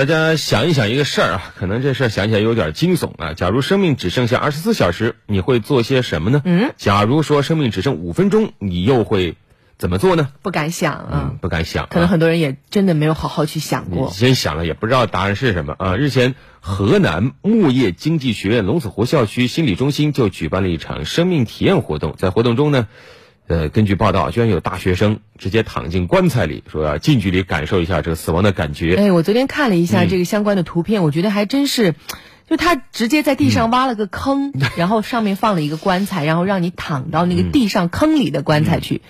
大家想一想一个事儿啊，可能这事儿想起来有点惊悚啊。假如生命只剩下二十四小时，你会做些什么呢？嗯，假如说生命只剩五分钟，你又会怎么做呢？不敢想啊，嗯，不敢想、啊。可能很多人也真的没有好好去想过。先想了也不知道答案是什么啊！日前，河南牧业经济学院龙子湖校区心理中心就举办了一场生命体验活动。在活动中呢，呃，根据报道，居然有大学生直接躺进棺材里，说要近距离感受一下这个死亡的感觉。哎，我昨天看了一嗯下这个相关的图片，我觉得还真是，就他直接在地嗯上挖了个坑，然后上面放了一个棺材，然后让你躺到那个地上坑里的棺材嗯去，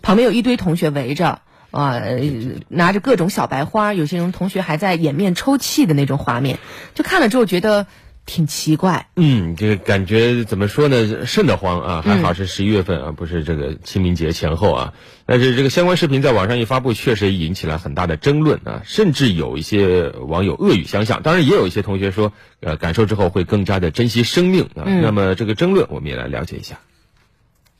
旁边有一堆同学围着。啊、呃拿着各种小白花，有些人同学还在掩面抽泣的那种画面，就看了之后觉得挺奇怪。嗯，这个感觉怎么说呢？瘆得慌啊！还好是十一月份啊，不是这个清明节前后啊。但是这个相关视频在网上一发布，确实引起了很大的争论啊，甚至有一些网友恶语相向。当然，也有一些同学说，呃，感受之后会更加的珍惜生命啊。那么这个争论，我们也来了解一下。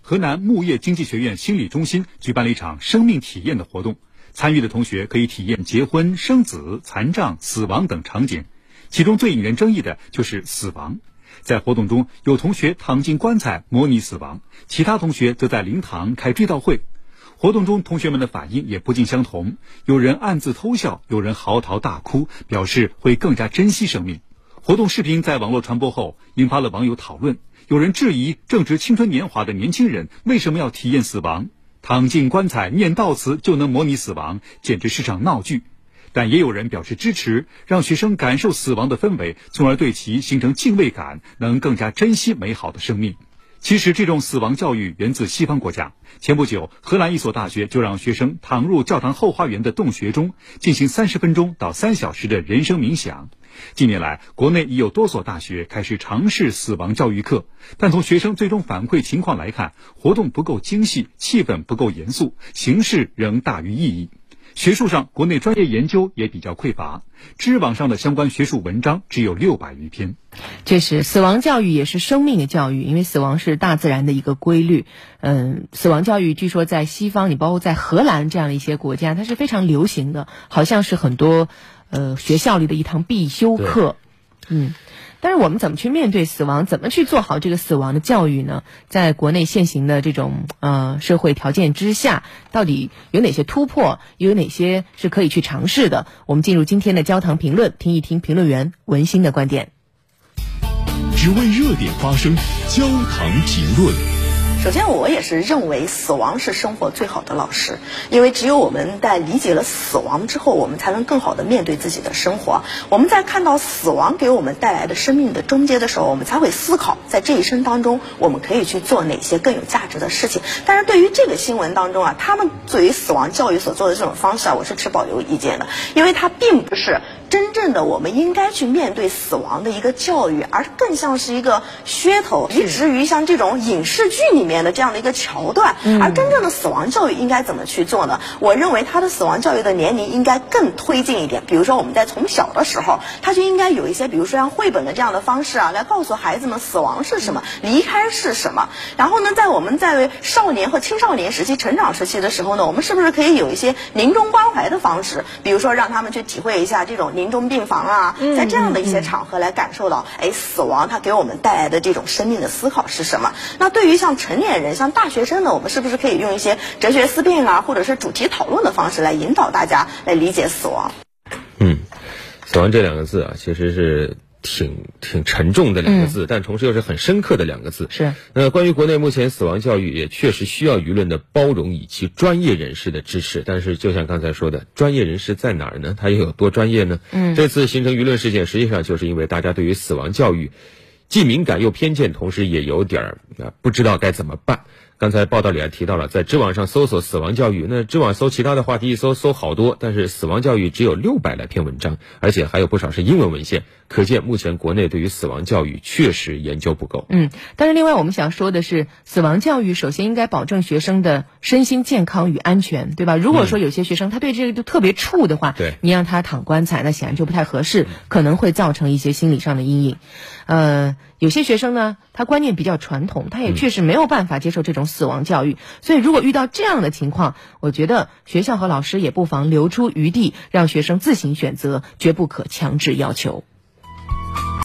河南牧业经济学院心理中心举办了一场生命体验的活动，参与的同学可以体验结婚、生子、残障、死亡等场景，其中最引人争议的就是死亡。在活动中，有同学躺进棺材模拟死亡，其他同学则在灵堂开追悼会。活动中，同学们的反应也不尽相同，有人暗自偷笑，有人嚎啕大哭，表示会更加珍惜生命。活动视频在网络传播后，引发了网友讨论。有人质疑正值青春年华的年轻人为什么要体验死亡？躺进棺材念悼词就能模拟死亡，简直是场闹剧。但也有人表示支持，让学生感受死亡的氛围，从而对其形成敬畏感，能更加珍惜美好的生命。其实，这种死亡教育源自西方国家。前不久，荷兰一所大学就让学生躺入教堂后花园的洞穴中，进行三十分钟到三小时的人生冥想。近年来，国内已有多所大学开始尝试死亡教育课，但从学生最终反馈情况来看，活动不够精细，气氛不够严肃，形式仍大于意义。学术上，国内专业研究也比较匮乏，知网上的相关学术文章只有六百余篇。确实，死亡教育也是生命的教育，因为死亡是大自然的一个规律。嗯，死亡教育据说在西方，你包括在荷兰这样的一些国家，它是非常流行的，好像是很多呃学校里的一堂必修课。嗯。但是我们怎么去面对死亡？怎么去做好这个死亡的教育呢？在国内现行的这种呃社会条件之下，到底有哪些突破？有哪些是可以去尝试的？我们进入今天的焦糖评论，听一听评论员文心的观点。只为热点发声，焦糖评论。首先，我也是认为死亡是生活最好的老师，因为只有我们在理解了死亡之后，我们才能更好的面对自己的生活。我们在看到死亡给我们带来的生命的终结的时候，我们才会思考，在这一生当中，我们可以去做哪些更有价值的事情。但是对于这个新闻当中啊，他们对于死亡教育所做的这种方式啊，我是持保留意见的，因为它并不是真正的我们应该去面对死亡的一个教育，而更像是一个噱头，以至于像这种影视剧里面的这样的一个桥段。而真正的死亡教育应该怎么去做呢？我认为他的死亡教育的年龄应该更推进一点，比如说我们在从小的时候，他就应该有一些，比如说像绘本的这样的方式啊，来告诉孩子们死亡是什么，离开是什么。然后呢，在我们在少年和青少年时期、成长时期的时候呢，我们是不是可以有一些临终关怀的方式，比如说让他们去体会一下这种临终病房啊，在这样的一些场合来感受到，哎，死亡它给我们带来的这种生命的思考是什么？那对于像成年人、像大学生呢，我们是不是可以用一些哲学思辨啊，或者是主题讨论的方式来引导大家来理解死亡？嗯，死亡这两个字啊，其实是挺挺沉重的两个字，但同时又是很深刻的两个字。是。那关于国内目前死亡教育，也确实需要舆论的包容以及专业人士的支持。但是，就像刚才说的，专业人士在哪儿呢？他又有多专业呢？嗯，这次形成舆论事件，实际上就是因为大家对于死亡教育既敏感又偏见，同时也有点儿啊不知道该怎么办。刚才报道里还提到了，在知网上搜索死亡教育，那知网搜其他的话题一搜搜好多，但是死亡教育只有六百来篇文章，而且还有不少是英文文献，可见目前国内对于死亡教育确实研究不够。嗯，但是另外我们想说的是，死亡教育首先应该保证学生的身心健康与安全，对吧？如果说有些学生他对这个就特别怵的话，对你让他躺棺材，那显然就不太合适，可能会造成一些心理上的阴影。呃，有些学生呢，他观念比较传统，他也确实没有办法接受这种死亡教育。所以，如果遇到这样的情况，我觉得学校和老师也不妨留出余地，让学生自行选择，绝不可强制要求。